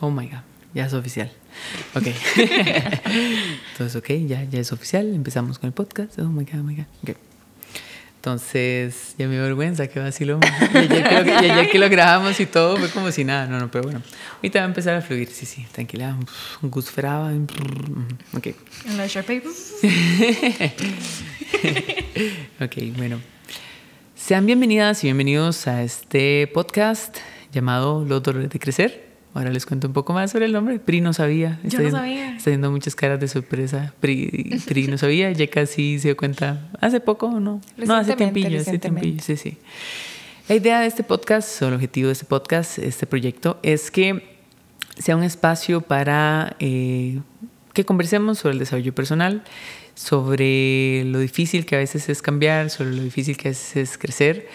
Oh my God, ya es oficial. Ok. Entonces, ok, ya, ya es oficial. Empezamos con el podcast. Oh my God, oh my God. Okay. Entonces, ya me dio vergüenza, qué vacilo. Y ya, que lo grabamos y todo, fue como si nada. No, no, pero bueno. Ahorita va a empezar a fluir, sí, sí, tranquila. Un Gus Fraba. Ok. En la ok, bueno. Sean bienvenidas y bienvenidos a este podcast llamado Los Dolores de Crecer. Ahora les cuento un poco más sobre el nombre. Pri no sabía. Yo no sabía. Está viendo muchas caras de sorpresa. Pri, Pri no sabía. Ya casi se dio cuenta hace poco o no. No, hace tiempillo, hace tiempillo. Sí, sí. La idea de este podcast, o el objetivo de este podcast, este proyecto, es que sea un espacio para eh, que conversemos sobre el desarrollo personal, sobre lo difícil que a veces es cambiar, sobre lo difícil que a veces es crecer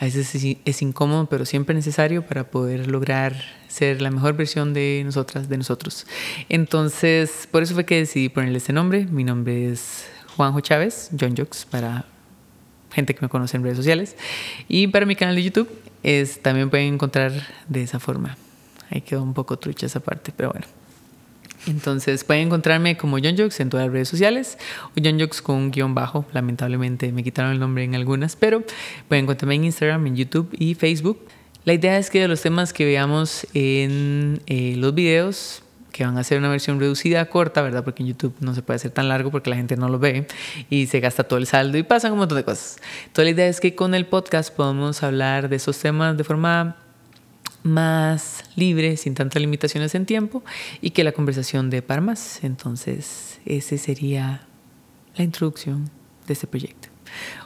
a veces es, incómodo, pero siempre necesario para poder lograr ser la mejor versión de nosotras, de nosotros. Entonces, por eso fue que decidí ponerle este nombre. Mi nombre es Juanjo Chávez, John Jokes, para gente que me conoce en redes sociales. Y para mi canal de YouTube es, también pueden encontrar de esa forma. Ahí quedó un poco trucha esa parte, pero bueno. Entonces pueden encontrarme como John Jokes en todas las redes sociales o John Jokes con un guion bajo. Lamentablemente me quitaron el nombre en algunas, pero pueden encontrarme en Instagram, en YouTube y Facebook. La idea es que de los temas que veamos en eh, los videos, que van a ser una versión reducida, corta, ¿verdad? Porque en YouTube no se puede hacer tan largo porque la gente no lo ve y se gasta todo el saldo y pasan un montón de cosas. Entonces la idea es que con el podcast podamos hablar de esos temas de forma más libre, sin tantas limitaciones en tiempo y que la conversación de par más. Entonces, esa sería la introducción de este proyecto.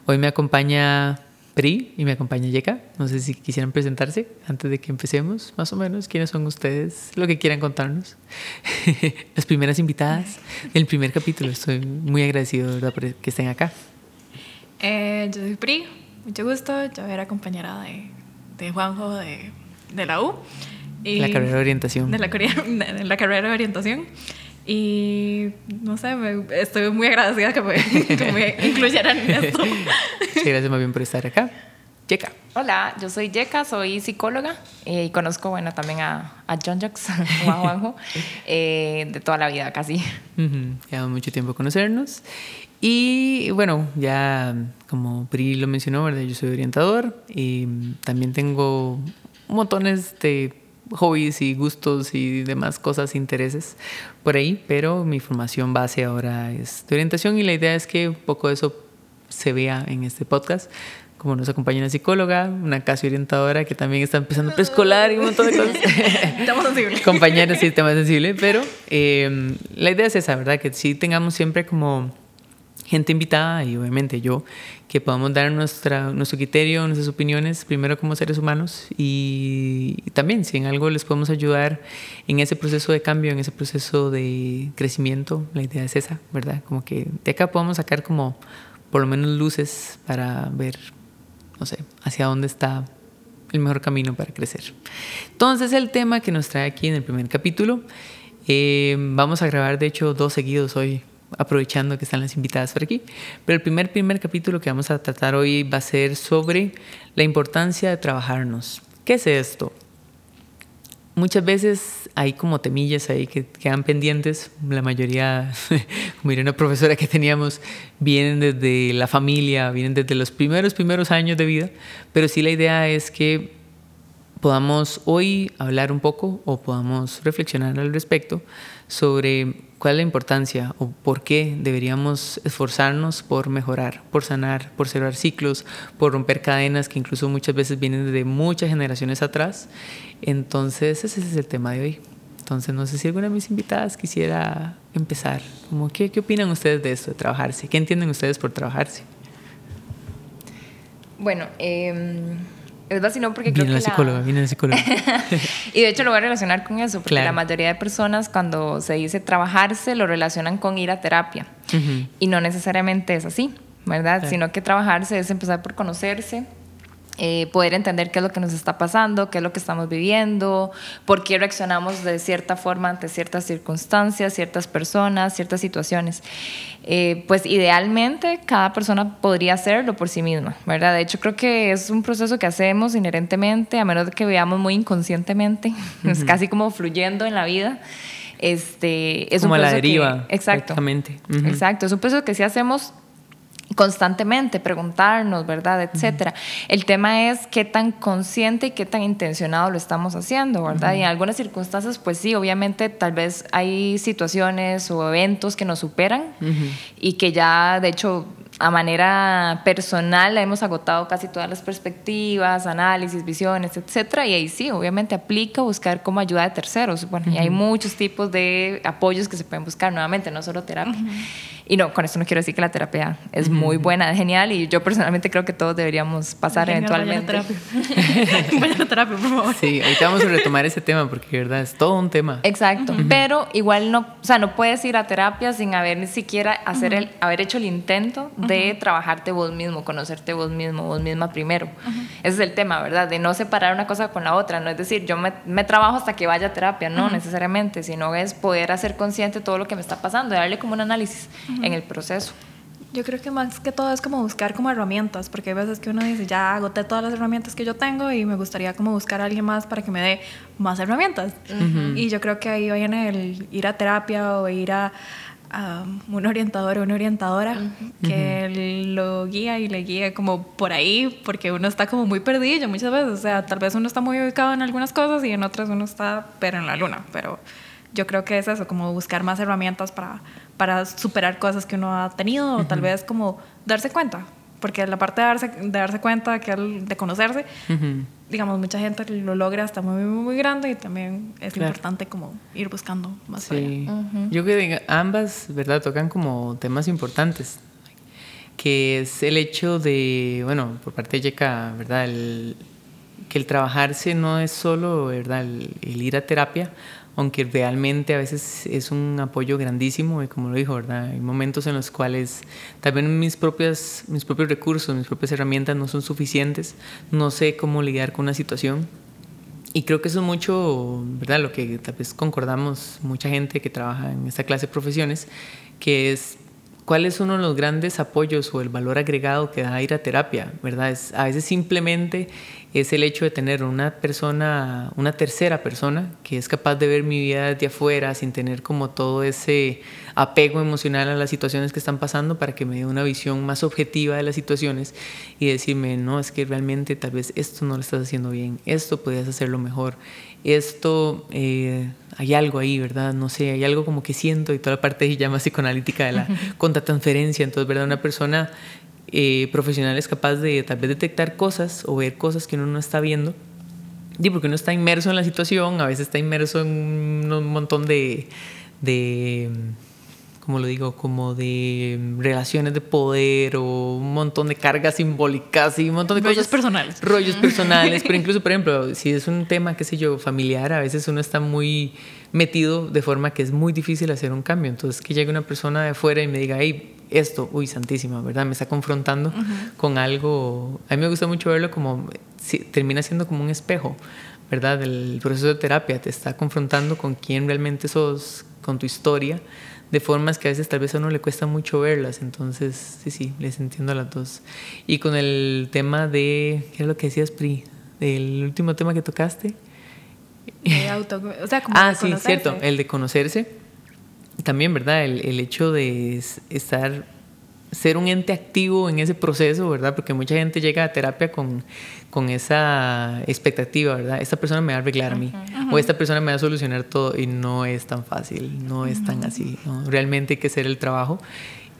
Hoy me acompaña Pri y me acompaña Yeka. No sé si quisieran presentarse antes de que empecemos, más o menos. ¿Quiénes son ustedes? Lo que quieran contarnos. Las primeras invitadas del primer capítulo. Estoy muy agradecido, ¿verdad?, por que estén acá. Eh, yo soy Pri, mucho gusto. Yo era compañera de, de Juanjo de de la U. Y la carrera de orientación. De la, de la carrera de orientación. Y no sé, estoy muy agradecida que me, que me incluyeran en esto. Sí, gracias más bien por estar acá. Yeka. Hola, yo soy Yeka, soy psicóloga eh, y conozco, bueno, también a, a John Jocks, Juan Juanjo, eh, de toda la vida casi. Uh Llevamos mucho tiempo conocernos. Y bueno, ya como Pri lo mencionó, ¿verdad? Yo soy orientador y también tengo montones de hobbies y gustos y demás cosas, intereses por ahí, pero mi formación base ahora es de orientación y la idea es que un poco de eso se vea en este podcast. Como nos acompaña una psicóloga, una casi orientadora que también está empezando a preescolar y un montón de cosas. tema sensible. Compañera, sí, tema sensible, pero eh, la idea es esa, ¿verdad? Que sí tengamos siempre como gente invitada y obviamente yo, que podamos dar nuestra, nuestro criterio, nuestras opiniones, primero como seres humanos y, también si en algo les podemos ayudar en ese proceso de cambio, en ese proceso de crecimiento, la idea es esa, ¿verdad? Como que de acá podemos sacar como por lo menos luces para ver, no sé, hacia dónde está el mejor camino para crecer. Entonces el tema que nos trae aquí en el primer capítulo, eh, vamos a grabar de hecho dos seguidos hoy aprovechando que están las invitadas por aquí. Pero el primer, primer capítulo que vamos a tratar hoy va a ser sobre la importancia de trabajarnos. ¿Qué es esto? Muchas veces hay como temillas ahí que quedan pendientes. La mayoría, como diría una profesora que teníamos, vienen desde la familia, vienen desde los primeros, primeros años de vida. Pero sí la idea es que podamos hoy hablar un poco o podamos reflexionar al respecto sobre cuál es la importancia o por qué deberíamos esforzarnos por mejorar, por sanar, por cerrar ciclos, por romper cadenas que incluso muchas veces vienen de muchas generaciones atrás. Entonces ese es el tema de hoy. Entonces no sé si alguna de mis invitadas quisiera empezar. Como, ¿qué, ¿Qué opinan ustedes de esto, de trabajarse? ¿Qué entienden ustedes por trabajarse? Bueno, eh es vacilón porque viene creo la psicóloga, viene la psicóloga. y de hecho lo voy a relacionar con eso, porque la mayoría de personas cuando se dice trabajarse lo relacionan con ir a terapia. Y no necesariamente es así, ¿verdad? Sino que trabajarse es empezar por conocerse, eh, poder entender qué es lo que nos está pasando, qué es lo que estamos viviendo, por qué reaccionamos de cierta forma ante ciertas circunstancias, ciertas personas, ciertas situaciones. Eh, pues idealmente cada persona podría hacerlo por sí misma, ¿verdad? De hecho creo que es un proceso que hacemos inherentemente, a menos de que veamos muy inconscientemente, es casi como fluyendo en la vida. Este, es como un a la deriva. exacto. Exacto, es un proceso que sí hacemos constantemente, preguntarnos, ¿verdad? Etcétera. El tema es qué tan consciente y qué tan intencionado lo estamos haciendo, ¿verdad? Y en algunas circunstancias, pues sí, obviamente tal vez hay situaciones o eventos que nos superan y que ya, de hecho, a manera personal hemos agotado casi todas las perspectivas, análisis, visiones, etcétera, y ahí sí, obviamente aplica buscar como ayuda de terceros. Bueno, y hay muchos tipos de apoyos que se pueden buscar, nuevamente, no solo terapia. Y no, con esto no quiero decir que la terapia es muy buena, es genial y yo personalmente creo que todos deberíamos pasar eventualmente. Vaya terapia. vaya terapia, por favor. Sí, ahorita vamos a retomar ese tema porque de verdad es todo un tema. Exacto, pero igual no, o sea, no puedes ir a terapia sin haber ni siquiera hacer el, haber hecho el intento de trabajarte vos mismo, conocerte vos mismo, vos misma primero. Ese es el tema, ¿verdad? De no separar una cosa con la otra, no es decir, yo me, me trabajo hasta que vaya a terapia, no necesariamente, sino es poder hacer consciente todo lo que me está pasando, darle como un análisis en el proceso. Yo creo que más que todo es como buscar como herramientas, porque hay veces que uno dice, ya agoté todas las herramientas que yo tengo y me gustaría como buscar a alguien más para que me dé más herramientas. Y yo creo que ahí viene el ir a terapia o ir a, un orientador o una orientadora que lo guía y le guíe como por ahí, porque uno está como muy perdido muchas veces. O sea, tal vez uno está muy ubicado en algunas cosas y en otras uno está pero en la luna, pero yo creo que es eso, como buscar más herramientas para, para superar cosas que uno ha tenido o tal vez como darse cuenta. Porque la parte de darse, de darse cuenta, que de conocerse, digamos, mucha gente lo logra hasta muy, muy, muy grande y también es importante como ir buscando más sí. Yo creo que ambas, ¿verdad? Tocan como temas importantes, que es el hecho de, bueno, por parte de Yeka, ¿verdad? El, que el trabajarse no es solo, ¿verdad? el ir a terapia, aunque realmente a veces es un apoyo grandísimo y como lo dijo, ¿verdad? Hay momentos en los cuales también mis, propias, mis propios recursos, mis propias herramientas no son suficientes, no sé cómo lidiar con una situación y creo que eso es mucho, ¿verdad? Lo que tal vez concordamos mucha gente que trabaja en esta clase de profesiones, que es cuál es uno de los grandes apoyos o el valor agregado que da ir a terapia, ¿verdad? Es, a veces simplemente es el hecho de tener una persona, una tercera persona que es capaz de ver mi vida desde afuera sin tener como todo ese apego emocional a las situaciones que están pasando para que me dé una visión más objetiva de las situaciones y decirme, no, es que realmente tal vez esto no lo estás haciendo bien, esto podrías hacerlo mejor, esto, eh, hay algo ahí, ¿verdad? No sé, hay algo como que siento y toda la parte ya más psicoanalítica de la contratransferencia, entonces, ¿verdad? Una persona eh, profesional es capaz de tal vez detectar cosas o ver cosas que uno no está viendo. Y porque uno está inmerso en la situación, a veces está inmerso en un montón de, de como lo digo, como de relaciones de poder o un montón de cargas simbólicas y un montón de rollos cosas. personales. Rollos personales, pero incluso, por ejemplo, si es un tema, qué sé yo, familiar, a veces uno está muy metido de forma que es muy difícil hacer un cambio. Entonces, que llegue una persona de afuera y me diga, hey, esto, uy, santísima, ¿verdad? Me está confrontando con algo. A mí me gusta mucho verlo como, si, termina siendo como un espejo, ¿verdad? El proceso de terapia te está confrontando con quién realmente sos, con tu historia de formas que a veces tal vez a uno le cuesta mucho verlas. Entonces, sí, sí, les entiendo a las dos. Y con el tema de, ¿qué es lo que decías, Pri? El último tema que tocaste. auto, o sea, como ah, sí, cierto, el de conocerse. También, ¿verdad? El, el hecho de estar ser un ente activo en ese proceso, ¿verdad? Porque mucha gente llega a terapia con, con esa expectativa, ¿verdad? Esta persona me va a arreglar a mí, o esta persona me va a solucionar todo, y no es tan fácil, no es tan así, ¿no? Realmente hay que hacer el trabajo.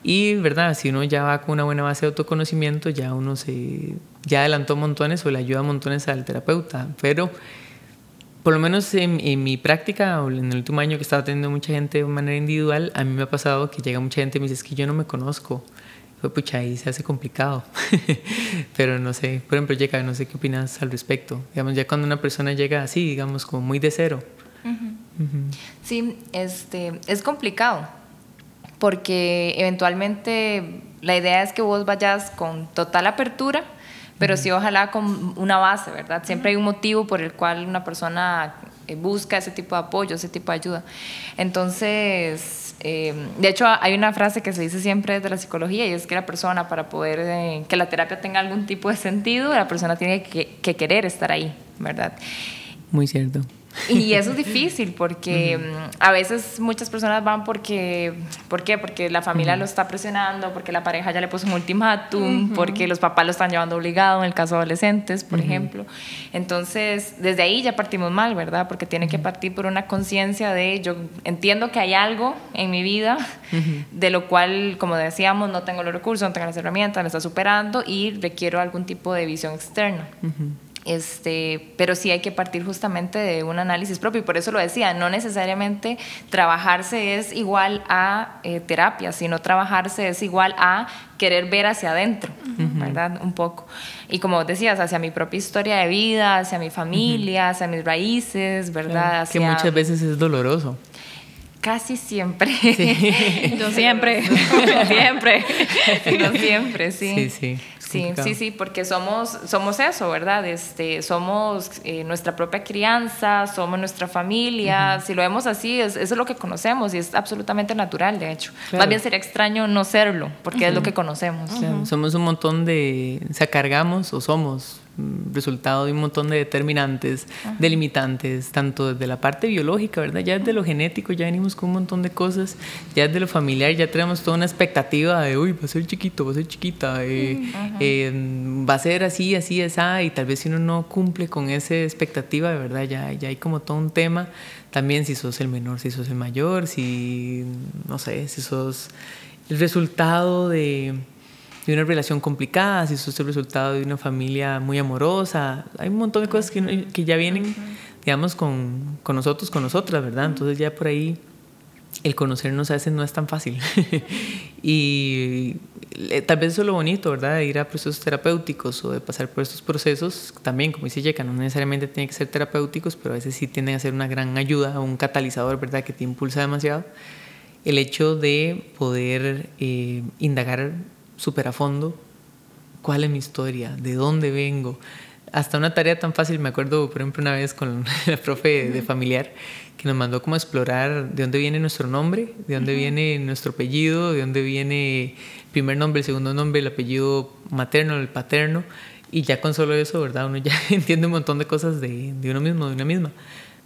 Y, ¿verdad? Si uno ya va con una buena base de autoconocimiento, ya uno se, ya adelantó montones o le ayuda montones al terapeuta, pero por lo menos en, en, mi práctica, o en el último año que estaba teniendo mucha gente de manera individual, a mí me ha pasado que llega mucha gente y me dice, es que yo no me conozco fue pucha, ahí se hace complicado. Pero no sé, por ejemplo, llega, no sé qué opinas al respecto. Digamos, ya cuando una persona llega así, digamos, como muy de cero. Sí, este, es complicado, porque eventualmente la idea es que vos vayas con total apertura, pero sí ojalá con una base, ¿verdad? Siempre hay un motivo por el cual una persona busca ese tipo de apoyo, ese tipo de ayuda. Entonces, eh, de hecho, hay una frase que se dice siempre desde la psicología y es que la persona, para poder eh, que la terapia tenga algún tipo de sentido, la persona tiene que, que querer estar ahí, ¿verdad? Muy cierto. Y eso es difícil porque mm, a veces muchas personas van porque, ¿por qué? Porque la familia lo está presionando, porque la pareja ya le puso un ultimátum, porque los papás lo están llevando obligado, en el caso de adolescentes, por ejemplo. Entonces, desde ahí ya partimos mal, ¿verdad? Porque tiene que partir por una conciencia de, yo entiendo que hay algo en mi vida de lo cual, como decíamos, no tengo los recursos, no tengo las herramientas, me está superando y requiero algún tipo de visión externa. Este, pero sí hay que partir justamente de un análisis propio y por eso lo decía, no necesariamente trabajarse es igual a eh, terapia, sino trabajarse es igual a querer ver hacia adentro, ¿verdad? Un poco. Y como decías, hacia mi propia historia de vida, hacia mi familia, hacia mis raíces, ¿verdad? Que muchas veces es doloroso. Casi siempre. Yo siempre, siempre. Yo siempre, sí. Sí, sí. Sí, sí, sí, porque somos, somos eso, ¿verdad? Este, somos eh, nuestra propia crianza, somos nuestra familia. Si lo vemos así, es, eso es lo que conocemos y es absolutamente natural, de hecho. Más bien sería extraño no serlo, porque es lo que conocemos. Somos un montón de. O sea, cargamos o somos resultado de un montón de determinantes, delimitantes, tanto desde la parte biológica, ¿verdad? Ya desde lo genético ya venimos con un montón de cosas, ya desde lo familiar ya tenemos toda una expectativa de, uy, va a ser chiquito, va a ser chiquita, eh, eh, va a ser así, así, esa, y tal vez si uno no cumple con esa expectativa, de verdad, ya, ya hay como todo un tema, también si sos el menor, si sos el mayor, si, no sé, si sos el resultado de de una relación complicada, si eso es el resultado de una familia muy amorosa. Hay un montón de cosas que, que ya vienen, digamos, con, con, nosotros, con nosotras, ¿verdad? Entonces ya por ahí el conocernos a veces no es tan fácil. y eh, tal vez eso es lo bonito, ¿verdad? De ir a procesos terapéuticos o de pasar por estos procesos, también, como dice Yeka, no necesariamente tienen que ser terapéuticos, pero a veces sí tienden a ser una gran ayuda, un catalizador, ¿verdad? Que te impulsa demasiado. El hecho de poder eh, indagar súper a fondo cuál es mi historia, de dónde vengo. Hasta una tarea tan fácil, me acuerdo, por ejemplo, una vez con la profe de familiar, que nos mandó como explorar de dónde viene nuestro nombre, de dónde viene nuestro apellido, de dónde viene el primer nombre, el segundo nombre, el apellido materno, el paterno. Y ya con solo eso, ¿verdad? Uno ya entiende un montón de cosas de, de uno mismo, de una misma.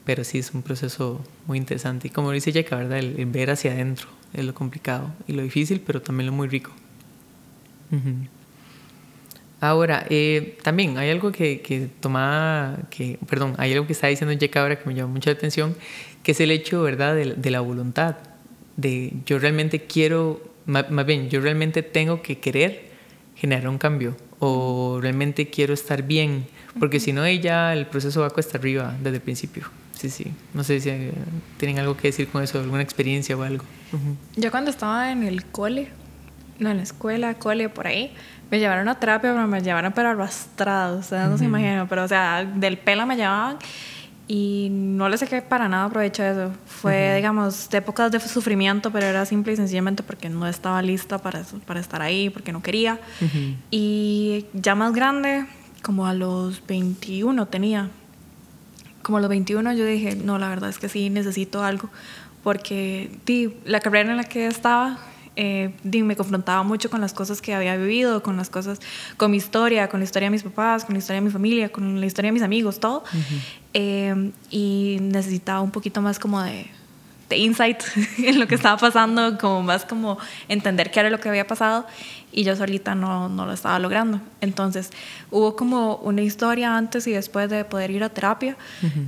Pero sí es un proceso muy interesante. Y como dice Yeka, ¿verdad? el ver hacia adentro es lo complicado y lo difícil, pero también lo muy rico. Ahora, eh, también hay algo que, que tomaba, que, perdón, hay algo que está diciendo Jack ahora que me llamó mucha atención, que es el hecho, ¿verdad?, de, la voluntad, de yo realmente quiero, más, bien, yo realmente tengo que querer generar un cambio o realmente quiero estar bien, porque si no, ya el proceso va cuesta arriba desde el principio. Sí, sí. No sé si eh, tienen algo que decir con eso, alguna experiencia o algo. Yo cuando estaba en el cole, no, en la escuela, cole, por ahí, me llevaron a terapia, pero me llevaron pero arrastrado, o sea, no se imaginan, pero o sea, del pelo me llevaban y no le saqué para nada provecho de eso. Fue, digamos, de épocas de sufrimiento, pero era simple y sencillamente porque no estaba lista para, para estar ahí, porque no quería. Y ya más grande, como a los 21 tenía, como a los 21 yo dije, no, la verdad es que sí, necesito algo, porque di, la carrera en la que estaba eh, me confrontaba mucho con las cosas que había vivido, con las cosas, con mi historia, con la historia de mis papás, con la historia de mi familia, con la historia de mis amigos, todo. Eh, y necesitaba un poquito más como de, de insight en lo que estaba pasando, como más como entender qué era lo que había pasado y yo solita no, no, lo estaba logrando. Entonces hubo como una historia antes y después de poder ir a terapia,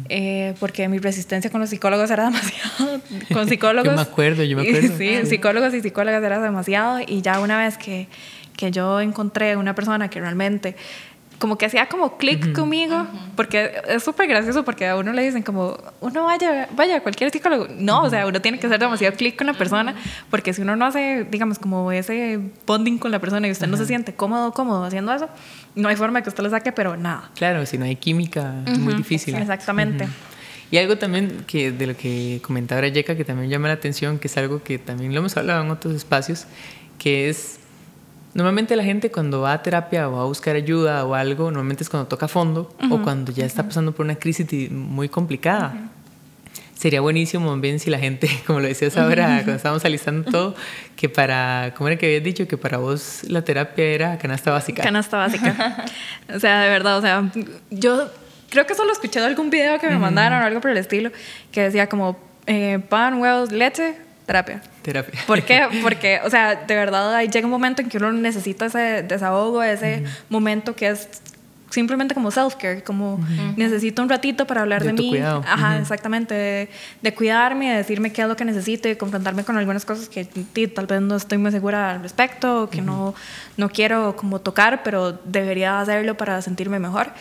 eh, porque mi resistencia con los psicólogos era demasiado, con psicólogos. yo me acuerdo, yo me acuerdo. sí, psicólogos y psicólogas era demasiado y ya una vez que, que yo encontré una persona que realmente como que hacía como clic conmigo, porque es súper gracioso porque a uno le dicen como, uno vaya, vaya a cualquier psicólogo. No, o sea, uno tiene que hacer demasiado clic con la persona, porque si uno no hace, digamos, como ese bonding con la persona y usted no se siente cómodo, cómodo haciendo eso, no hay forma que usted lo saque, pero nada. Claro, si no hay química, es muy difícil. Exactamente. Y algo también que de lo que comentaba Yeka, que también llama la atención, que es algo que también lo hemos hablado en otros espacios, que es Normalmente la gente cuando va a terapia o va a buscar ayuda o algo, normalmente es cuando toca fondo o cuando ya está pasando por una crisis muy complicada. Sería buenísimo bien si la gente, como lo decías ahora, cuando estábamos alistando todo, que para, ¿cómo era que habías dicho? Que para vos la terapia era canasta básica. Canasta básica. o sea, de verdad, o sea, yo creo que solo escuché algún video que me mandaron o algo por el estilo, que decía como eh, pan, huevos, leche, terapia. Terapia. ¿Por qué? Porque, o sea, de verdad ahí llega un momento en que uno necesita ese desahogo, ese momento que es simplemente como self-care, como necesito un ratito para hablar de, mí. Cuidado. Ajá, exactamente. De, cuidarme, de decirme qué es lo que necesito y confrontarme con algunas cosas que tal vez no estoy muy segura al respecto, que no, no quiero como tocar, pero debería hacerlo para sentirme mejor.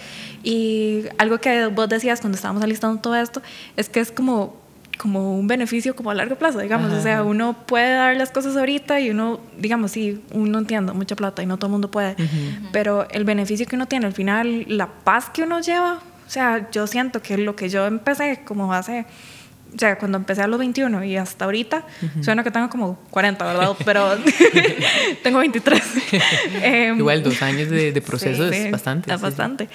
Y algo que vos decías cuando estábamos alistando todo esto es que es como como un beneficio como a largo plazo, digamos. O sea, uno puede dar las cosas ahorita y uno, digamos, sí, uno entiende mucha plata y no todo el mundo puede, pero el beneficio que uno tiene, al final, la paz que uno lleva, o sea, yo siento que lo que yo empecé como hace o sea, cuando empecé a los 21 y hasta ahorita, suena que tengo como 40, ¿verdad? Pero tengo 23. Em, Igual dos años de, proceso es bastante. Es bastante.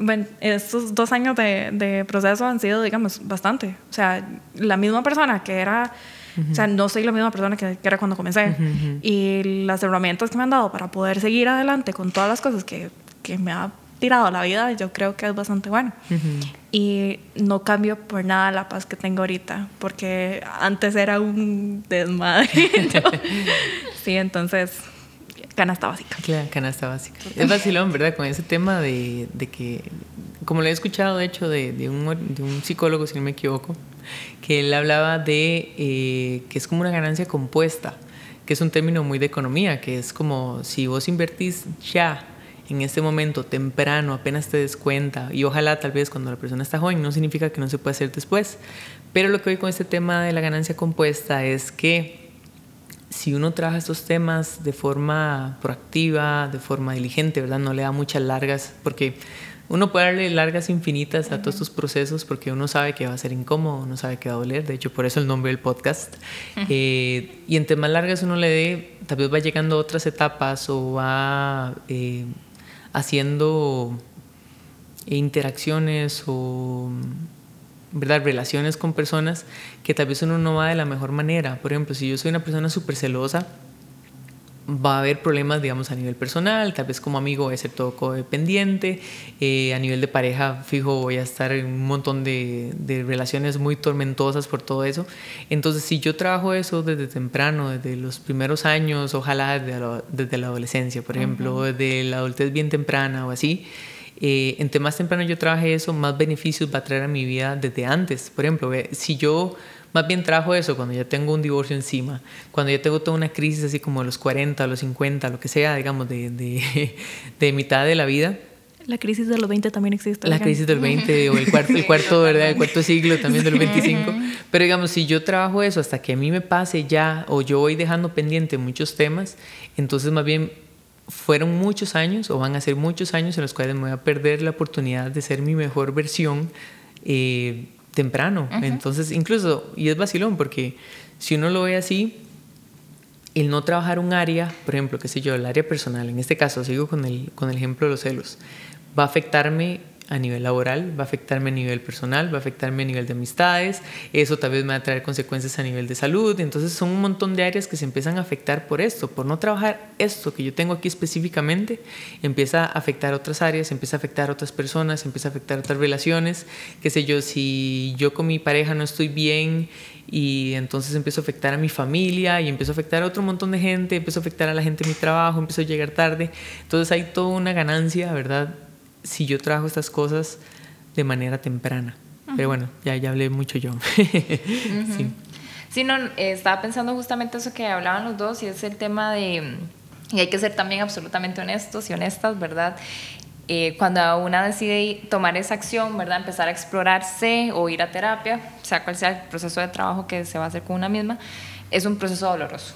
Bueno, estos dos años de, de, proceso han sido, digamos, bastante. O sea, la misma persona que era... O sea, no soy la misma persona que, que era cuando comencé. Y las herramientas que me han dado para poder seguir adelante con todas las cosas que, que me ha tirado a la vida, yo creo que es bastante bueno. Y no cambio por nada la paz que tengo ahorita, porque antes era un desmadre. sí, entonces, canasta básica. Claro, canasta básica. Es vacilón, ¿verdad? Con ese tema de, de que, como lo he escuchado, de hecho, de, de, un, de, un, psicólogo, si no me equivoco, que él hablaba de eh, que es como una ganancia compuesta, que es un término muy de economía, que es como si vos invertís ya en este momento temprano, apenas te des cuenta, y ojalá tal vez cuando la persona está joven, no significa que no se pueda hacer después. Pero lo que voy con este tema de la ganancia compuesta es que si uno trabaja estos temas de forma proactiva, de forma diligente, ¿verdad? No le da muchas largas, porque uno puede darle largas infinitas a todos estos procesos porque uno sabe que va a ser incómodo, uno sabe que va a doler, de hecho por eso el nombre del podcast. Eh, y en temas largas uno le dé, tal vez va llegando a otras etapas o va... Eh, haciendo interacciones o ¿verdad? relaciones con personas que tal vez uno no va de la mejor manera. Por ejemplo, si yo soy una persona súper celosa, va a haber problemas, digamos, a nivel personal, tal vez como amigo voy a ser todo codependiente, eh, a nivel de pareja fijo voy a estar en un montón de, de, relaciones muy tormentosas por todo eso. Entonces, si yo trabajo eso desde temprano, desde los primeros años, ojalá desde la, desde la adolescencia, por ejemplo, desde la adultez bien temprana o así, eh, entre más temprano yo trabaje eso, más beneficios va a traer a mi vida desde antes. Por ejemplo, si yo más bien trabajo eso cuando ya tengo un divorcio encima, cuando ya tengo toda una crisis así como a los 40, a los 50, lo que sea, digamos, de, de, de mitad de la vida. La crisis de los 20 también existe. La crisis del 20 o el cuarto, el cuarto, ¿verdad? El cuarto siglo también del 25. Pero digamos, si yo trabajo eso hasta que a mí me pase ya o yo voy dejando pendiente muchos temas, entonces más bien fueron muchos años o van a ser muchos años en los cuales me voy a perder la oportunidad de ser mi mejor versión. Eh, temprano. Entonces, incluso, y es vacilón, porque si uno lo ve así, el no trabajar un área, por ejemplo, qué sé yo, el área personal, en este caso, sigo con el, con el ejemplo de los celos, va a afectarme a nivel laboral, va a afectarme a nivel personal, va a afectarme a nivel de amistades, eso tal vez me va a traer consecuencias a nivel de salud, entonces son un montón de áreas que se empiezan a afectar por esto, por no trabajar esto que yo tengo aquí específicamente, empieza a afectar otras áreas, empieza a afectar a otras personas, empieza a afectar a otras relaciones, qué sé yo, si yo con mi pareja no estoy bien y entonces empiezo a afectar a mi familia y empiezo a afectar a otro montón de gente, empiezo a afectar a la gente en mi trabajo, empiezo a llegar tarde, entonces hay toda una ganancia, ¿verdad? Si yo trabajo estas cosas de manera temprana. Pero bueno, ya, ya hablé mucho yo. sí. sí. no, estaba pensando justamente eso que hablaban los dos y es el tema de, y hay que ser también absolutamente honestos y honestas, ¿verdad? Eh, cuando una decide tomar esa acción, ¿verdad? Empezar a explorarse o ir a terapia, sea cual sea el proceso de trabajo que se va a hacer con una misma, es un proceso doloroso.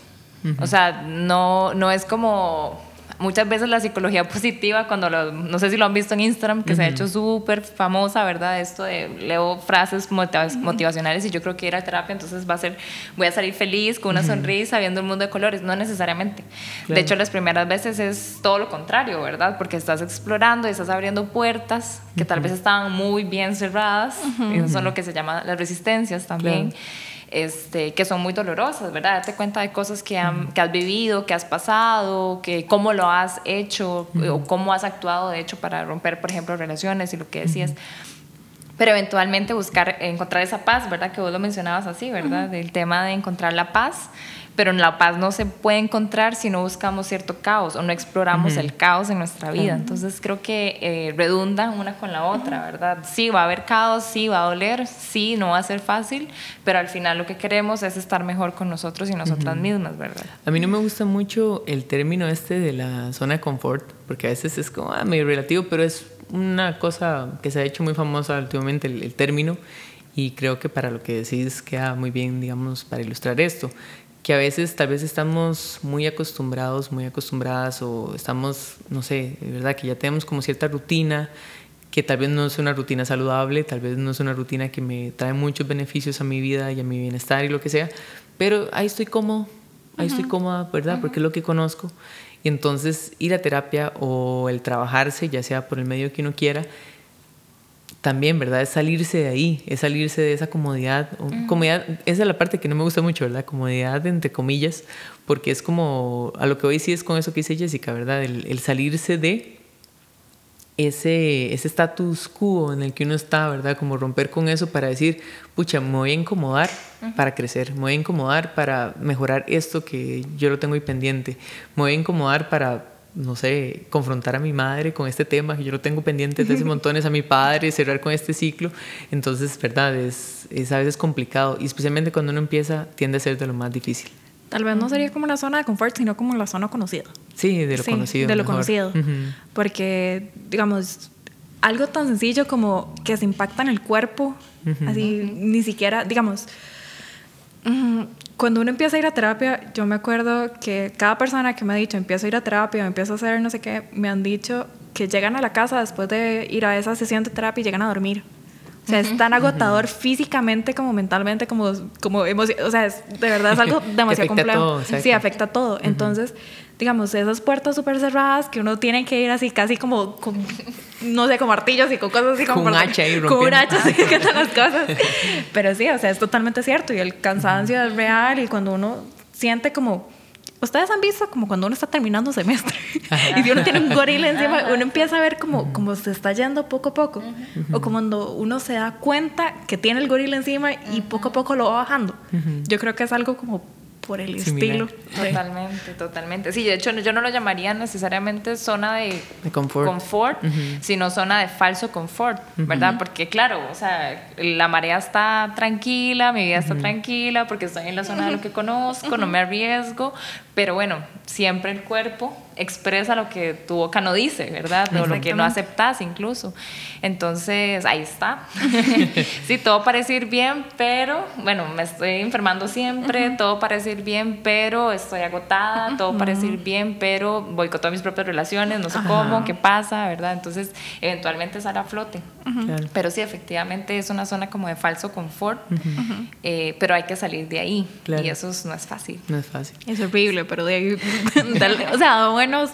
O sea, no, no es como muchas veces la psicología positiva, cuando no sé si lo han visto en Instagram, que se ha hecho súper famosa, ¿verdad? Esto de leo frases motivacionales y yo creo que ir a terapia entonces va a ser, voy a salir feliz, con una sonrisa, viendo el mundo de colores, no necesariamente. De hecho, las primeras veces es todo lo contrario, ¿verdad? Porque estás explorando y estás abriendo puertas que tal vez estaban muy bien cerradas, y eso son lo que se llama las resistencias también. Este, que son muy dolorosas, ¿verdad? Date cuenta de cosas que, que, has vivido, que has pasado, que cómo lo has hecho o cómo has actuado, de hecho, para romper, por ejemplo, relaciones y lo que decías. Pero eventualmente buscar, encontrar esa paz, ¿verdad? Que vos lo mencionabas así, ¿verdad? El tema de encontrar la paz pero la paz no se puede encontrar si no buscamos cierto caos o no exploramos el caos en nuestra vida. Entonces creo que eh, redundan una con la otra, ¿verdad? Sí, va a haber caos, sí, va a doler, sí, no va a ser fácil, pero al final lo que queremos es estar mejor con nosotros y nosotras mismas, ¿verdad? A mí no me gusta mucho el término este de la zona de confort, porque a veces es como ah, medio relativo, pero es una cosa que se ha hecho muy famosa últimamente el, el término y creo que para lo que decís queda muy bien, digamos, para ilustrar esto que a veces tal vez estamos muy acostumbrados, muy acostumbradas o estamos, no sé, de verdad que ya tenemos como cierta rutina que tal vez no es una rutina saludable, tal vez no es una rutina que me trae muchos beneficios a mi vida y a mi bienestar y lo que sea, pero ahí estoy cómodo, ahí estoy cómoda, ¿verdad? Porque es lo que conozco. Y entonces ir a terapia o el trabajarse, ya sea por el medio que uno quiera, también, ¿verdad? Es salirse de ahí, es salirse de esa comodidad. Comodidad, esa es la parte que no me gusta mucho, ¿verdad? Comodidad entre comillas, porque es como, a lo que hoy sí es con eso que dice Jessica, ¿verdad? El, salirse de ese, ese status quo en el que uno está, ¿verdad? Como romper con eso para decir, pucha, me voy a incomodar para crecer, me voy a incomodar para mejorar esto que yo lo tengo ahí pendiente, me voy a incomodar para no sé, confrontar a mi madre con este tema, que yo lo tengo pendiente desde hace montones, a mi padre, cerrar con este ciclo. Entonces, verdad, es, es a veces complicado y especialmente cuando uno empieza tiende a ser de lo más difícil. Tal vez no sería como la zona de confort, sino como la zona conocida. Sí, de lo conocido. De lo conocido. Porque, digamos, algo tan sencillo como que se impacta en el cuerpo, así, ni siquiera, digamos, cuando uno empieza a ir a terapia, yo me acuerdo que cada persona que me ha dicho, empiezo a ir a terapia, empiezo a hacer no sé qué, me han dicho que llegan a la casa después de ir a esa sesión de terapia y llegan a dormir. O sea, es tan agotador físicamente como mentalmente, como, como O sea, es, de verdad es algo demasiado complejo. sí, afecta todo. Entonces, digamos, esas puertas súper cerradas que uno tiene que ir así casi como, con, no sé, con martillos y con cosas así como... Con un hacha y Con un hacha, así que las cosas. Pero sí, o sea, es totalmente cierto. Y el cansancio es real y cuando uno siente como... Ustedes han visto como cuando uno está terminando semestre y uno tiene un gorila encima, uno empieza a ver como, como se está yendo poco a poco. O como cuando uno se da cuenta que tiene el gorila encima y poco a poco lo va bajando. Yo creo que es algo como por el estilo. Totalmente, totalmente. Sí, de hecho yo no lo llamaría necesariamente zona de, confort, sino zona de falso confort, ¿verdad? Porque claro, o sea, la marea está tranquila, mi vida está tranquila, porque estoy en la zona de lo que conozco, no me arriesgo, pero bueno, siempre el cuerpo expresa lo que tu boca no dice, ¿verdad? O lo que no aceptas incluso. Entonces, ahí está. sí, todo parece ir bien, pero, bueno, me estoy enfermando siempre, todo parece ir bien, pero estoy agotada, todo parece ir bien, pero voy con todas mis propias relaciones, no sé cómo, qué pasa, ¿verdad? Entonces, eventualmente sale a flote. Pero sí, efectivamente es una zona como de falso confort, eh, pero hay que salir de ahí. Y eso no es fácil. No es fácil. Es horrible, pero de ahí, o sea, bueno,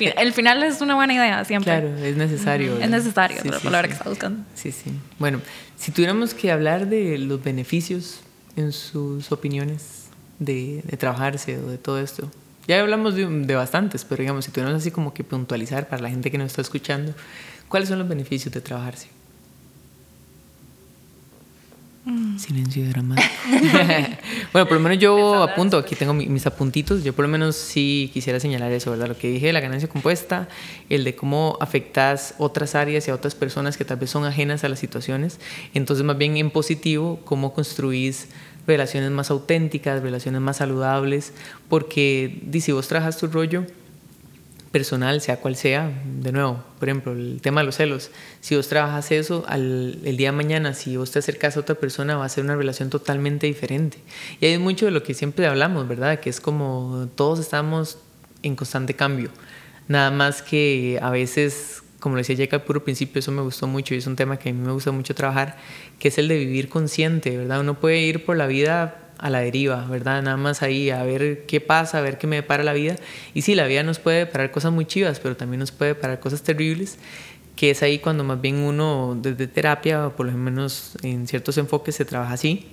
el final es una buena idea siempre. Claro, es necesario. Es necesario, la palabra que está buscando. Sí, sí. Bueno, si tuviéramos que hablar de los beneficios en sus opiniones de, trabajarse o de todo esto, ya hablamos de, de, bastantes, pero digamos, si tuviéramos así como que puntualizar para la gente que nos está escuchando, ¿cuáles son los beneficios de trabajarse? Mm. Silencio dramático. bueno, por lo menos yo apunto, aquí tengo mis apuntitos, yo por lo menos sí quisiera señalar eso, ¿verdad? Lo que dije de la ganancia compuesta, el de cómo afectas otras áreas y a otras personas que tal vez son ajenas a las situaciones. Entonces, más bien en positivo, cómo construís relaciones más auténticas, relaciones más saludables, porque si vos trabajas tu rollo, personal, sea cual sea, de nuevo, por ejemplo, el tema de los celos, si vos trabajas eso, al, el día de mañana, si vos te acercas a otra persona, va a ser una relación totalmente diferente. Y hay mucho de lo que siempre hablamos, ¿verdad? Que es como todos estamos en constante cambio. Nada más que a veces, como decía Jeka al puro principio, eso me gustó mucho y es un tema que a mí me gusta mucho trabajar, que es el de vivir consciente, ¿verdad? Uno puede ir por la vida a la deriva, ¿verdad? Nada más ahí a ver qué pasa, a ver qué me depara la vida. Y sí, la vida nos puede deparar cosas muy chivas, pero también nos puede deparar cosas terribles, que es ahí cuando más bien uno desde terapia, por lo menos en ciertos enfoques se trabaja así,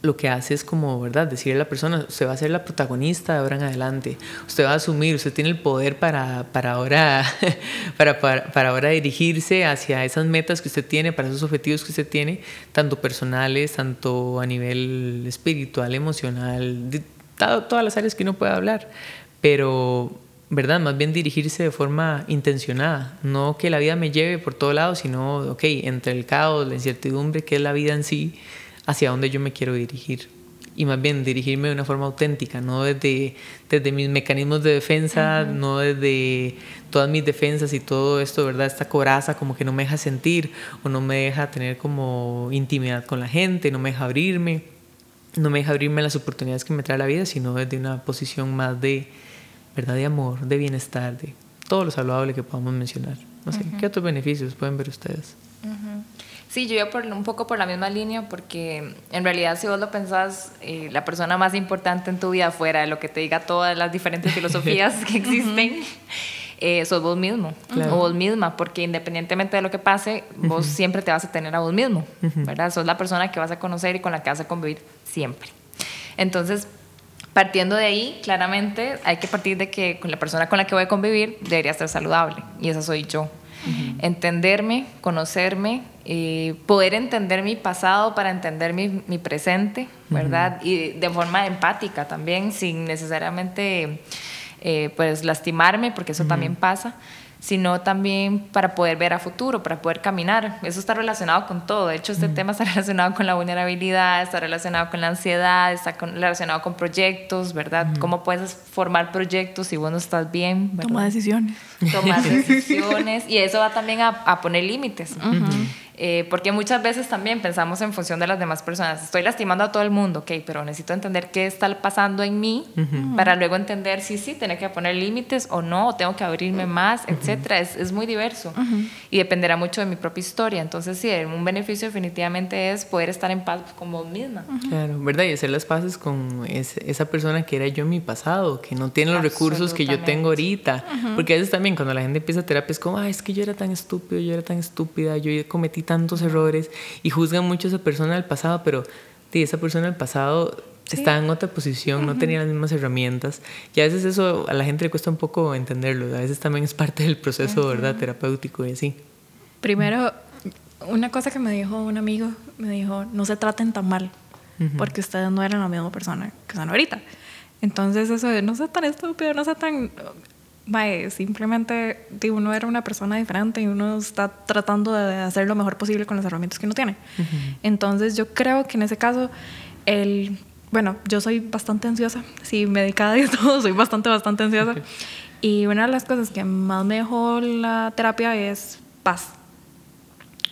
lo que hace es como, ¿verdad? Decirle a la persona, usted va a ser la protagonista de ahora en adelante, usted va a asumir, usted tiene el poder para, para, ahora, para, para, ahora dirigirse hacia esas metas que usted tiene, para esos objetivos que usted tiene, tanto personales, tanto a nivel espiritual, emocional, de, todas las áreas que uno pueda hablar, pero, ¿verdad? Más bien dirigirse de forma intencionada, no que la vida me lleve por todo lado, sino, ok, entre el caos, la incertidumbre, que es la vida en sí, hacia dónde yo me quiero dirigir. Y más bien dirigirme de una forma auténtica, no desde, desde mis mecanismos de defensa, no desde todas mis defensas y todo esto, ¿verdad? Esta coraza como que no me deja sentir o no me deja tener como intimidad con la gente, no me deja abrirme, no me deja abrirme las oportunidades que me trae la vida, sino desde una posición más de, ¿verdad? De amor, de bienestar, de todo lo saludable que podamos mencionar. No sé, ¿qué otros beneficios pueden ver ustedes? Sí, yo iba por, un poco por la misma línea porque en realidad si vos lo pensás, eh, la persona más importante en tu vida fuera de lo que te diga todas las diferentes filosofías que existen, eh, sos vos mismo o vos misma, porque independientemente de lo que pase, vos siempre te vas a tener a vos mismo, ¿verdad? Sos la persona que vas a conocer y con la que vas a convivir siempre. Entonces, partiendo de ahí, claramente hay que partir de que con la persona con la que voy a convivir debería estar saludable y esa soy yo. Entenderme, conocerme, eh, poder entender mi pasado para entender mi, mi presente, ¿verdad? Y de forma empática también, sin necesariamente eh, pues lastimarme, porque eso también pasa sino también para poder ver a futuro, para poder caminar. Eso está relacionado con todo. De hecho, este tema está relacionado con la vulnerabilidad, está relacionado con la ansiedad, está relacionado con proyectos, ¿verdad? ¿Cómo puedes formar proyectos si vos no estás bien? Tomar decisiones. Tomar decisiones. y eso va también a, a poner límites. Eh, porque muchas veces también pensamos en función de las demás personas. Estoy lastimando a todo el mundo, ok, pero necesito entender qué está pasando en mí para luego entender si sí, tener que poner límites o no, o tengo que abrirme más, etcétera. Es, es, muy diverso y dependerá mucho de mi propia historia. Entonces, sí, un beneficio definitivamente es poder estar en paz con vos misma. Claro, ¿verdad? Y hacer las paces con esa persona que era yo en mi pasado, que no tiene los recursos que yo tengo ahorita. Porque a veces también cuando la gente empieza a terapia es como, ay, es que yo era tan estúpido, yo era tan estúpida, yo cometí tantos errores y juzgan mucho a esa persona del pasado, pero esa persona del pasado estaba en otra posición, no tenía las mismas herramientas y a veces eso a la gente le cuesta un poco entenderlo, a veces también es parte del proceso, ¿verdad? Terapéutico y así. Primero, una cosa que me dijo un amigo, me dijo, no se traten tan mal, porque ustedes no eran la misma persona que son ahorita. Entonces eso de no sea tan estúpido, no sea tan vaya, simplemente uno era una persona diferente y uno está tratando de hacer lo mejor posible con las herramientas que uno tiene. Entonces yo creo que en ese caso, el, bueno, yo soy bastante ansiosa, sí, medicada y todo, soy bastante, bastante ansiosa. Y una de las cosas que más me dejó la terapia es paz.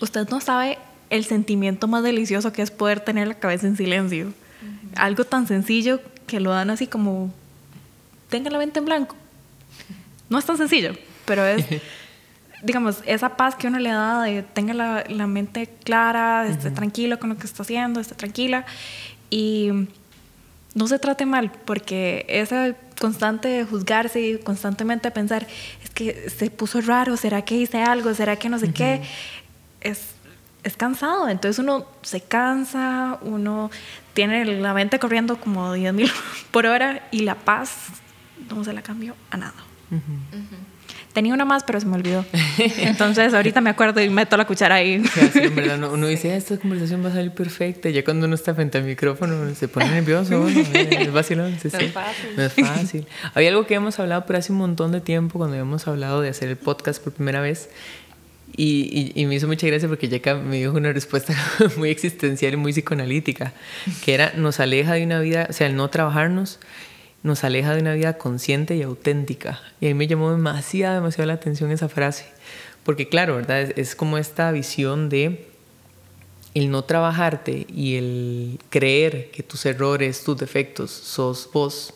Usted no sabe el sentimiento más delicioso que es poder tener la cabeza en silencio. Algo tan sencillo que lo dan así como, tenga la mente en blanco no es tan sencillo, pero es, digamos, esa paz que uno le da de tenga la, la mente clara, esté tranquilo con lo que está haciendo, esté tranquila y no se trate mal, porque esa constante juzgarse y constantemente pensar, es que se puso raro, ¿será que hice algo? ¿Será que no sé qué? Es, es cansado, entonces uno se cansa, uno tiene la mente corriendo como 10.000 por hora y la paz no se la cambió a nada. Tenía una más, pero se me olvidó. Entonces, ahorita me acuerdo y meto la cuchara ahí. en verdad, uno dice, ah, esta conversación va a salir perfecta. Ya cuando uno está frente al micrófono, se pone nervioso. es vacilón. no es fácil. No es fácil. Había algo que hemos hablado por hace un montón de tiempo, cuando habíamos hablado de hacer el podcast por primera vez. Y, y, me hizo mucha gracia porque Yeka me dijo una respuesta muy existencial y muy psicoanalítica, que era, nos aleja de una vida, o sea, el no trabajarnos nos aleja de una vida consciente y auténtica. Y a mí me llamó demasiado, demasiado la atención esa frase. Porque claro, ¿verdad? Es, como esta visión de el no trabajarte y el creer que tus errores, tus defectos, sos vos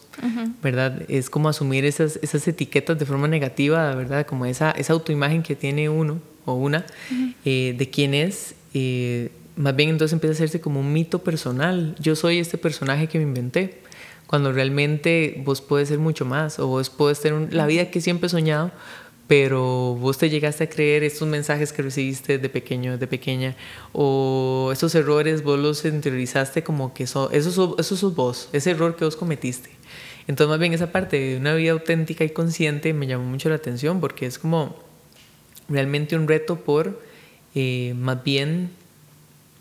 ¿verdad? Es como asumir esas, esas etiquetas de forma negativa, ¿verdad? Como esa, esa autoimagen que tiene uno o una eh, de quién es. Eh, más bien entonces empieza a hacerse como un mito personal. Yo soy este personaje que me inventé, cuando realmente vos puedes ser mucho más o vos puedes tener la vida que siempre he soñado, pero vos te llegaste a creer estos mensajes que recibiste de pequeño, de pequeña, o esos errores vos los interiorizaste como que eso, eso, eso sos vos, ese error que vos cometiste. Entonces más bien esa parte de una vida auténtica y consciente me llamó mucho la atención porque es como realmente un reto por eh, más bien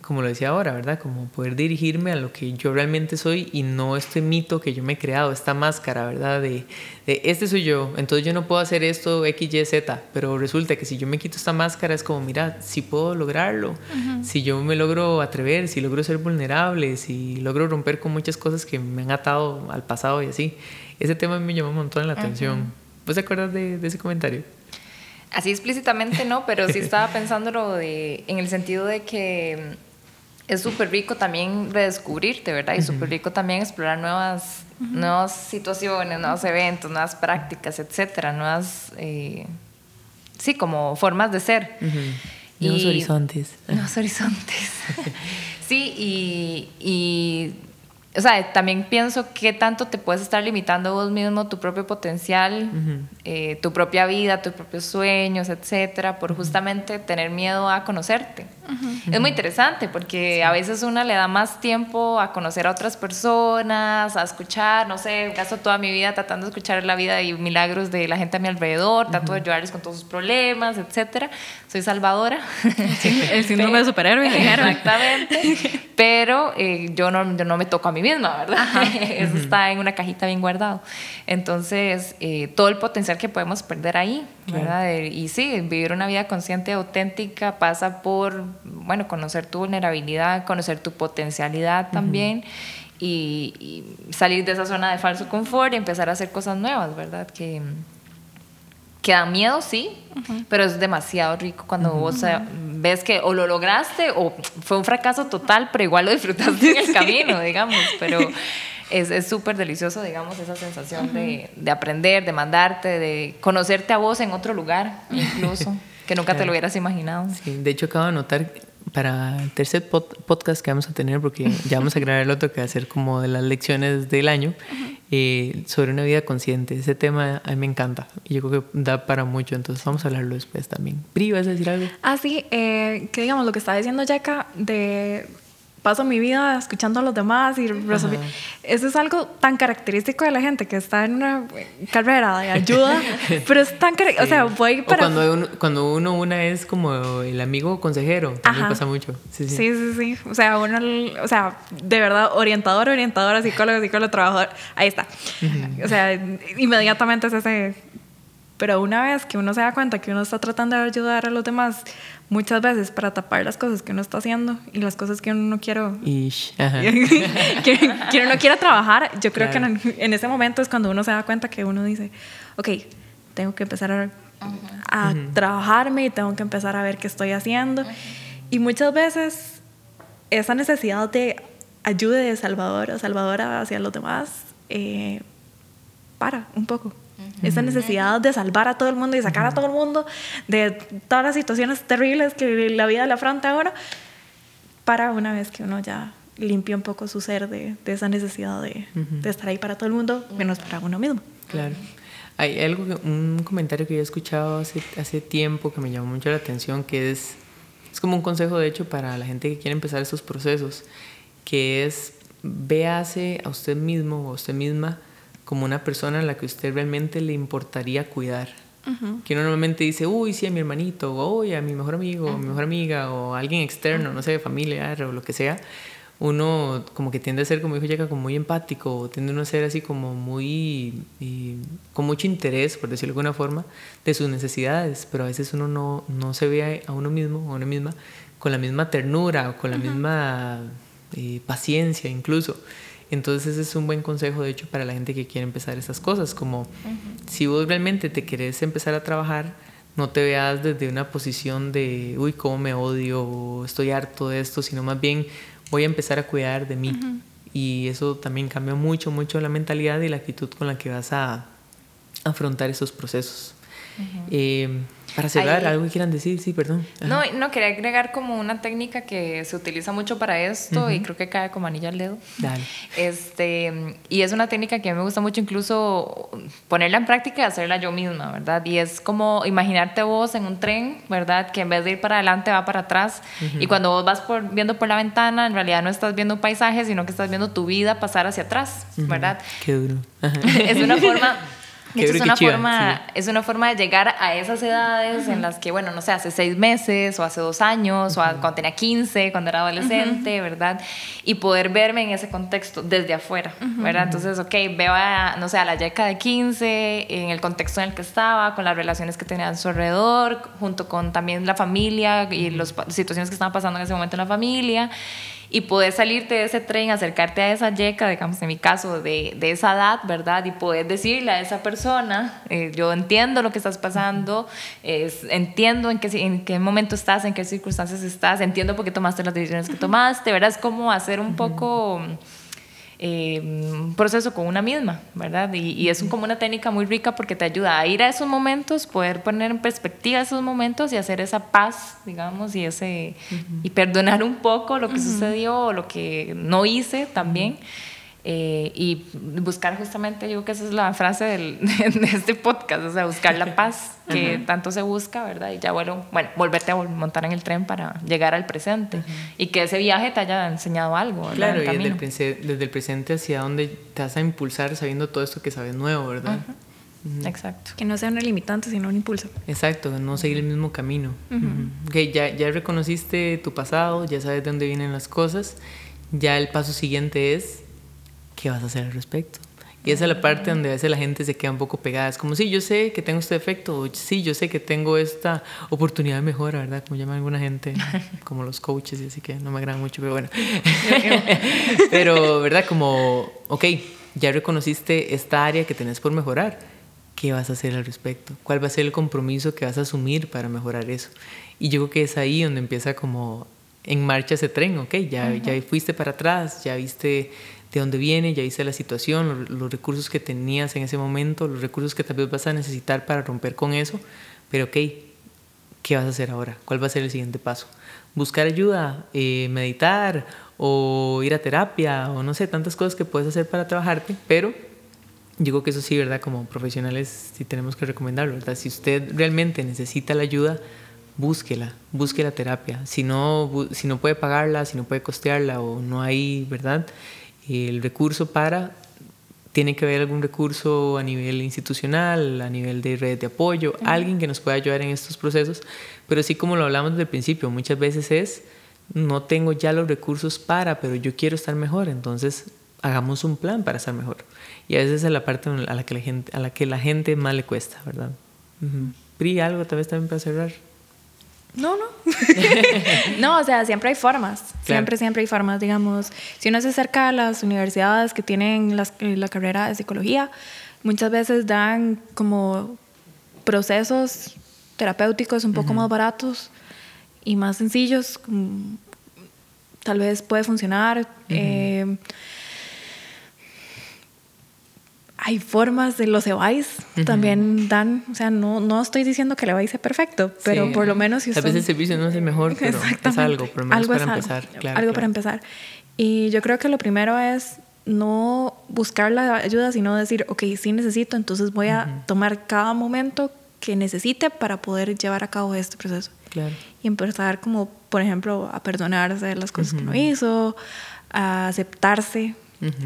como lo decía ahora, ¿verdad? Como poder dirigirme a lo que yo realmente soy y no este mito que yo me he creado, esta máscara, ¿verdad? De, este soy yo, entonces yo no puedo hacer esto X, Y, Z, pero resulta que si yo me quito esta máscara es como, mira, si puedo lograrlo, si yo me logro atrever, si logro ser vulnerable, si logro romper con muchas cosas que me han atado al pasado y así. Ese tema me llamó un montón la atención. ¿Vos te acuerdas de, de ese comentario? Así explícitamente no, pero sí estaba pensándolo de, en el sentido de que es súper rico también redescubrirte, ¿verdad? Y súper rico también explorar nuevas, nuevas situaciones, nuevos eventos, nuevas prácticas, etcétera, nuevas, eh, sí, como formas de ser. Nuevos horizontes. Nuevos horizontes. sí, y, y o sea, también pienso qué tanto te puedes estar limitando vos mismo, tu propio potencial, eh, tu propia vida, tus propios sueños, etcétera, por justamente tener miedo a conocerte. Es muy interesante porque a veces una le da más tiempo a conocer a otras personas, a escuchar, no sé, gasto toda mi vida tratando de escuchar la vida y milagros de la gente a mi alrededor, trato de ayudarles con todos sus problemas, etcétera. Soy salvadora. el síndrome de superhéroe, Exactamente. Pero eh, yo, no, yo no me toco a mí misma, ¿verdad? Eso está en una cajita bien guardado. Entonces, eh, todo el potencial que podemos perder ahí, ¿verdad? Y sí, vivir una vida consciente, auténtica, pasa por bueno, conocer tu vulnerabilidad, conocer tu potencialidad también y, salir de esa zona de falso confort y empezar a hacer cosas nuevas, ¿verdad? Que, que da miedo, sí, pero es demasiado rico cuando vos ves que o lo lograste o fue un fracaso total, pero igual lo disfrutaste en el camino, digamos, pero es súper delicioso, digamos, esa sensación de, de, aprender, de mandarte, de conocerte a vos en otro lugar, incluso, que nunca te lo hubieras imaginado. Sí, de hecho acabo de notar para el tercer podcast que vamos a tener, porque ya vamos a grabar el otro que va a ser como de las lecciones del año, eh, sobre una vida consciente. Ese tema a mí me encanta y yo creo que da para mucho, entonces vamos a hablarlo después también. Pri, ¿vas a decir algo? Ah, sí, eh, que digamos lo que estaba diciendo Yaka de paso mi vida escuchando a los demás y Eso es algo tan característico de la gente que está en una carrera de ayuda, pero es tan... O sea, voy para... cuando, uno, cuando uno una es como el amigo consejero, también pasa mucho. Sí sí. sí, sí, O sea, uno, o sea, de verdad, orientador, orientadora, psicólogo, psicólogo, trabajador, ahí está. O sea, inmediatamente es ese... Pero una vez que uno se da cuenta que uno está tratando de ayudar a los demás, muchas veces para tapar las cosas que uno está haciendo y las cosas que uno no quiere que, uno no trabajar yo creo que en, ese momento es cuando uno se da cuenta que uno dice ok tengo que empezar a, a trabajarme y tengo que empezar a ver qué estoy haciendo. Y muchas veces esa necesidad de ayuda de salvadora salvadora hacia los demás eh, para un poco esa necesidad de salvar a todo el mundo y sacar a todo el mundo de todas las situaciones terribles que la vida le afronta ahora, para una vez que uno ya limpia un poco su ser de, de esa necesidad de, de, estar ahí para todo el mundo, menos para uno mismo. Claro. Hay algo, un comentario que yo he escuchado hace, hace tiempo que me llamó mucho la atención, que es, es como un consejo de hecho para la gente que quiere empezar estos procesos, que es véase a usted mismo o a usted misma como una persona a la que usted realmente le importaría cuidar. Que uno normalmente dice, uy, sí, a mi hermanito, o uy, a mi mejor amigo, o mi mejor amiga, o a alguien externo, no sé, familiar o lo que sea. Uno como que tiende a ser, como dijo Jaca, como muy empático, o tiende uno a ser así como muy, con mucho interés, por decirlo de alguna forma, de sus necesidades, pero a veces uno no, no se ve a uno mismo o a una misma con la misma ternura o con la misma eh, paciencia incluso. Entonces ese es un buen consejo, de hecho, para la gente que quiere empezar esas cosas, como si vos realmente te querés empezar a trabajar, no te veas desde una posición de, uy, cómo me odio, o estoy harto de esto, sino más bien voy a empezar a cuidar de mí. Y eso también cambia mucho, mucho la mentalidad y la actitud con la que vas a afrontar esos procesos. Para cerrar, algo que quieran decir, sí, perdón. No, no, quería agregar como una técnica que se utiliza mucho para esto y creo que cae como anilla al dedo. Dale. Este, y es una técnica que a mí me gusta mucho incluso ponerla en práctica y hacerla yo misma, ¿verdad? Y es como imaginarte vos en un tren, ¿verdad? Que en vez de ir para adelante va para atrás. Y cuando vos vas por, viendo por la ventana, en realidad no estás viendo un paisaje, sino que estás viendo tu vida pasar hacia atrás, ¿verdad? Qué duro. es una forma es una, forma, es una forma de llegar a esas edades en las que, bueno, no sé, hace seis meses o hace dos años o cuando tenía 15, cuando era adolescente, ¿verdad? Y poder verme en ese contexto desde afuera, ¿verdad? Entonces, ok, veo a, no sé, a la Yeca de 15 en el contexto en el que estaba, con las relaciones que tenía a su alrededor, junto con también la familia y las situaciones que estaban pasando en ese momento en la familia y poder salirte de ese tren, acercarte a esa yeca, digamos en mi caso, de, de esa edad, ¿verdad? Y poder decirle a esa persona, eh, yo entiendo lo que estás pasando, entiendo en qué, en qué momento estás, en qué circunstancias estás, entiendo por qué tomaste las decisiones que tomaste, ¿verdad? Es como hacer un poco eh, un proceso con una misma, ¿verdad? Y, es como una técnica muy rica porque te ayuda a ir a esos momentos, poder poner en perspectiva esos momentos y hacer esa paz, digamos, y, ese, y perdonar un poco lo que sucedió o lo que no hice también. Eh, y buscar justamente, yo creo que esa es la frase del, de este podcast, o sea, buscar la paz que tanto se busca, ¿verdad? Y ya bueno, bueno, volverte a montar en el tren para llegar al presente y que ese viaje te haya enseñado algo, ¿verdad? Claro, y desde el, desde el, presente hacia dónde te vas a impulsar sabiendo todo esto que sabes nuevo, ¿verdad? Exacto. Que no sea una limitante, sino un impulso. Exacto, no seguir el mismo camino. Que ya, ya reconociste tu pasado, ya sabes de dónde vienen las cosas, ya el paso siguiente es ¿qué vas a hacer al respecto? Y esa es la parte donde a veces la gente se queda un poco pegada. Es como, sí, yo sé que tengo este defecto, sí, yo sé que tengo esta oportunidad de mejora, ¿verdad? Como llama alguna gente, como los coaches, y así que no me agrada mucho, pero bueno. pero, ¿verdad? Como, ok, ya reconociste esta área que tenés por mejorar. ¿Qué vas a hacer al respecto? ¿Cuál va a ser el compromiso que vas a asumir para mejorar eso? Y yo creo que es ahí donde empieza como en marcha ese tren, ok, ya, ya fuiste para atrás, ya viste de dónde viene, ya viste la situación, los, recursos que tenías en ese momento, los recursos que tal vez vas a necesitar para romper con eso, pero ok, ¿qué vas a hacer ahora? ¿Cuál va a ser el siguiente paso? Buscar ayuda, eh, meditar o ir a terapia o no sé, tantas cosas que puedes hacer para trabajarte, pero digo que eso sí, ¿verdad? Como profesionales sí tenemos que recomendarlo, ¿verdad? Si usted realmente necesita la ayuda, búsquela, busque la terapia. Si no, si no puede pagarla, si no puede costearla o no hay, ¿verdad? El recurso para, tiene que haber algún recurso a nivel institucional, a nivel de red de apoyo, alguien que nos pueda ayudar en estos procesos, pero así como lo hablamos desde el principio, muchas veces es, no tengo ya los recursos para, pero yo quiero estar mejor, entonces hagamos un plan para estar mejor. Y a veces es la parte a la que la gente, a la, que la gente más le cuesta, ¿verdad? Pri, algo tal vez también para cerrar. No, no. no, o sea, siempre hay formas. Siempre, siempre hay formas, digamos. Si uno se acerca a las universidades que tienen la carrera de psicología, muchas veces dan como procesos terapéuticos un poco más baratos y más sencillos. Tal vez puede funcionar hay formas de los EVAIS también dan, o sea, no, no estoy diciendo que el EVAIS sea perfecto, pero por lo menos si. A veces el servicio no es el mejor, pero es algo, por lo menos algo para empezar. Algo, para empezar. Y yo creo que lo primero es no buscar la ayuda, sino decir, ok, sí necesito, entonces voy a tomar cada momento que necesite para poder llevar a cabo este proceso. Claro. Y empezar como, por ejemplo, a perdonarse las cosas que no hizo, a aceptarse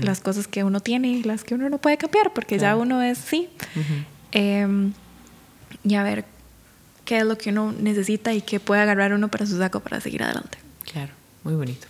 las cosas que uno tiene y las que uno no puede cambiar, porque ya uno es sí. Em, y a ver qué es lo que uno necesita y qué puede agarrar uno para su saco para seguir adelante. Claro, muy bonito.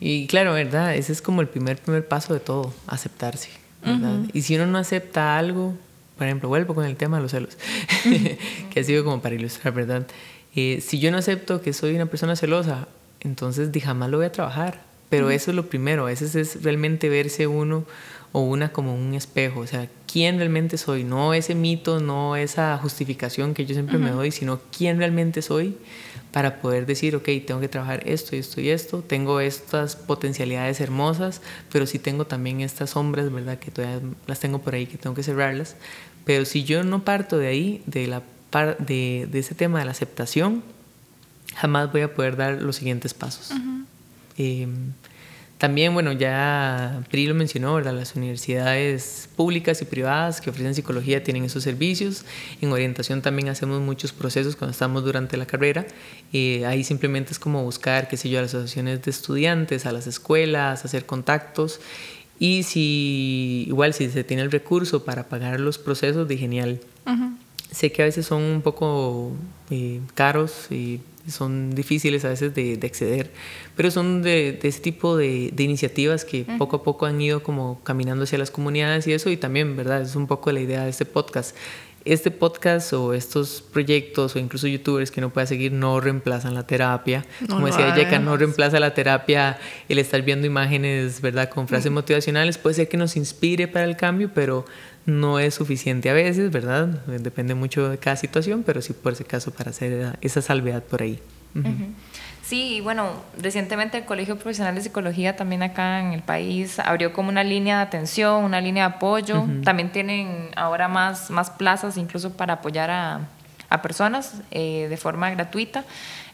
Y claro, ¿verdad? Ese es como el primer, primer paso de todo, aceptarse. ¿verdad? Y si uno no acepta algo, por ejemplo, vuelvo con el tema de los celos, que ha sido como para ilustrar, ¿verdad? Eh, si yo no acepto que soy una persona celosa, entonces jamás lo voy a trabajar Pero eso es lo primero, a veces es realmente verse uno o una como un espejo, o sea, quién realmente soy, no ese mito, no esa justificación que yo siempre me doy, sino quién realmente soy para poder decir, ok, tengo que trabajar esto y esto y esto, tengo estas potencialidades hermosas, pero sí tengo también estas sombras, ¿verdad? Que todavía las tengo por ahí, que tengo que cerrarlas. Pero si yo no parto de ahí, de, la de, de ese tema de la aceptación, jamás voy a poder dar los siguientes pasos. También, bueno, ya Pri lo mencionó, ¿verdad? Las universidades públicas y privadas que ofrecen psicología tienen esos servicios. En orientación también hacemos muchos procesos cuando estamos durante la carrera. Eh, ahí simplemente es como buscar, qué sé yo, a las asociaciones de estudiantes, a las escuelas, hacer contactos. Y si, igual, si se tiene el recurso para pagar los procesos, de genial. Sé que a veces son un poco eh, caros y son difíciles a veces de, acceder, pero son de, ese tipo de, iniciativas que poco a poco han ido como caminando hacia las comunidades y eso, y también, ¿verdad? Es un poco la idea de este podcast. Este podcast o estos proyectos o incluso youtubers que no pueda seguir no reemplazan la terapia. Como decía Yeka, no reemplaza la terapia el estar viendo imágenes, ¿verdad? Con frases motivacionales. Puede ser que nos inspire para el cambio, pero no es suficiente a veces, ¿verdad? Depende mucho de cada situación, pero sí por ese caso para hacer esa salvedad por ahí. Sí, bueno, recientemente el Colegio Profesional de Psicología también acá en el país abrió como una línea de atención, una línea de apoyo. También tienen ahora más, más plazas incluso para apoyar a, a personas eh, de forma gratuita.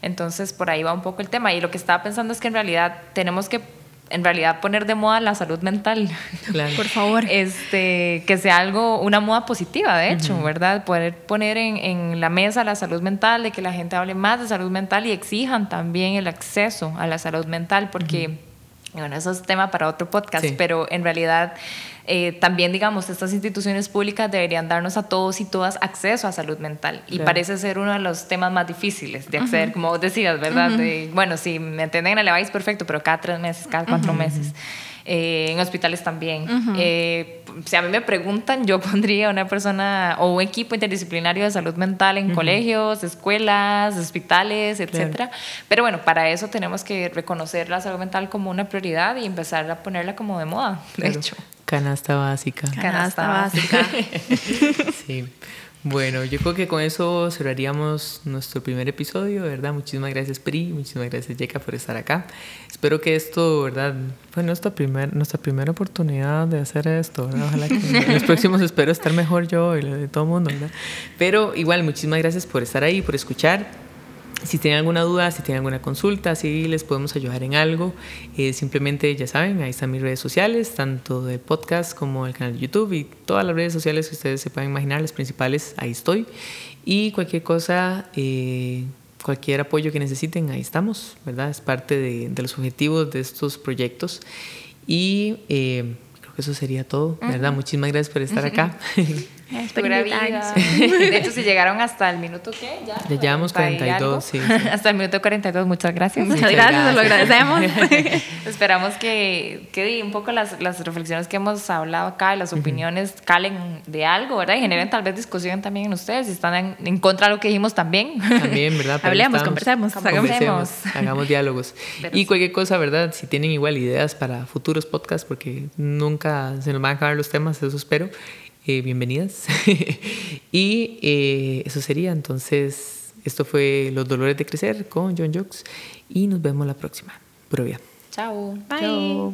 Entonces por ahí va un poco el tema. Y lo que estaba pensando es que en realidad tenemos que en realidad poner de moda la salud mental. Por favor. Este, que sea algo, una moda positiva, de hecho, ¿verdad? Poder poner en, en, la mesa la salud mental, de que la gente hable más de salud mental y exijan también el acceso a la salud mental, porque, bueno, eso es tema para otro podcast, pero en realidad eh, también, digamos, estas instituciones públicas deberían darnos a todos y todas acceso a salud mental. Y parece ser uno de los temas más difíciles de acceder, como vos decías, ¿verdad? bueno, si me entienden en el perfecto, pero cada tres meses, cada cuatro meses. Eh, en hospitales también. Eh, si a mí me preguntan, yo pondría una persona o un equipo interdisciplinario de salud mental en colegios, escuelas, hospitales, etcétera. Pero bueno, para eso tenemos que reconocer la salud mental como una prioridad y empezar a ponerla como de moda, de hecho. Canasta básica. Canasta básica. sí. Bueno, yo creo que con eso cerraríamos nuestro primer episodio, ¿verdad? Muchísimas gracias Pri, muchísimas gracias Yeka por estar acá. Espero que esto, ¿verdad? Fue nuestra, primer, nuestra primera oportunidad de hacer esto, ¿verdad? Ojalá que en los próximos espero estar mejor yo y de todo el mundo, ¿verdad? Pero igual, muchísimas gracias por estar ahí, por escuchar. Si tienen alguna duda, si tienen alguna consulta, si les podemos ayudar en algo, eh, simplemente ya saben, ahí están mis redes sociales, tanto de podcast como el canal de YouTube y todas las redes sociales que ustedes se puedan imaginar, las principales, ahí estoy. Y cualquier cosa, eh, cualquier apoyo que necesiten, ahí estamos, ¿verdad? Es parte de, de los objetivos de estos proyectos. Y eh, creo que eso sería todo, ¿verdad? Muchísimas gracias por estar acá. De hecho, si llegaron hasta el minuto, ¿qué? Ya, ya llevamos 42, sí, Hasta el minuto 42, muchas gracias. Muchas, gracias, lo agradecemos. Esperamos que, que un poco las, las, reflexiones que hemos hablado acá y las opiniones calen de algo, ¿verdad? Y generen tal vez discusión también en ustedes, si están en, contra de lo que dijimos también. También, ¿verdad? Hablemos, conversemos, conversemos, hagamos diálogos. y cualquier cosa, ¿verdad? Si tienen igual ideas para futuros podcasts, porque nunca se nos van a acabar los temas, eso espero. Eh, bienvenidas. y eh, eso sería, entonces, esto fue Los Dolores de Crecer con John Jokes y nos vemos la próxima. Provia. Chao. Bye. Chao.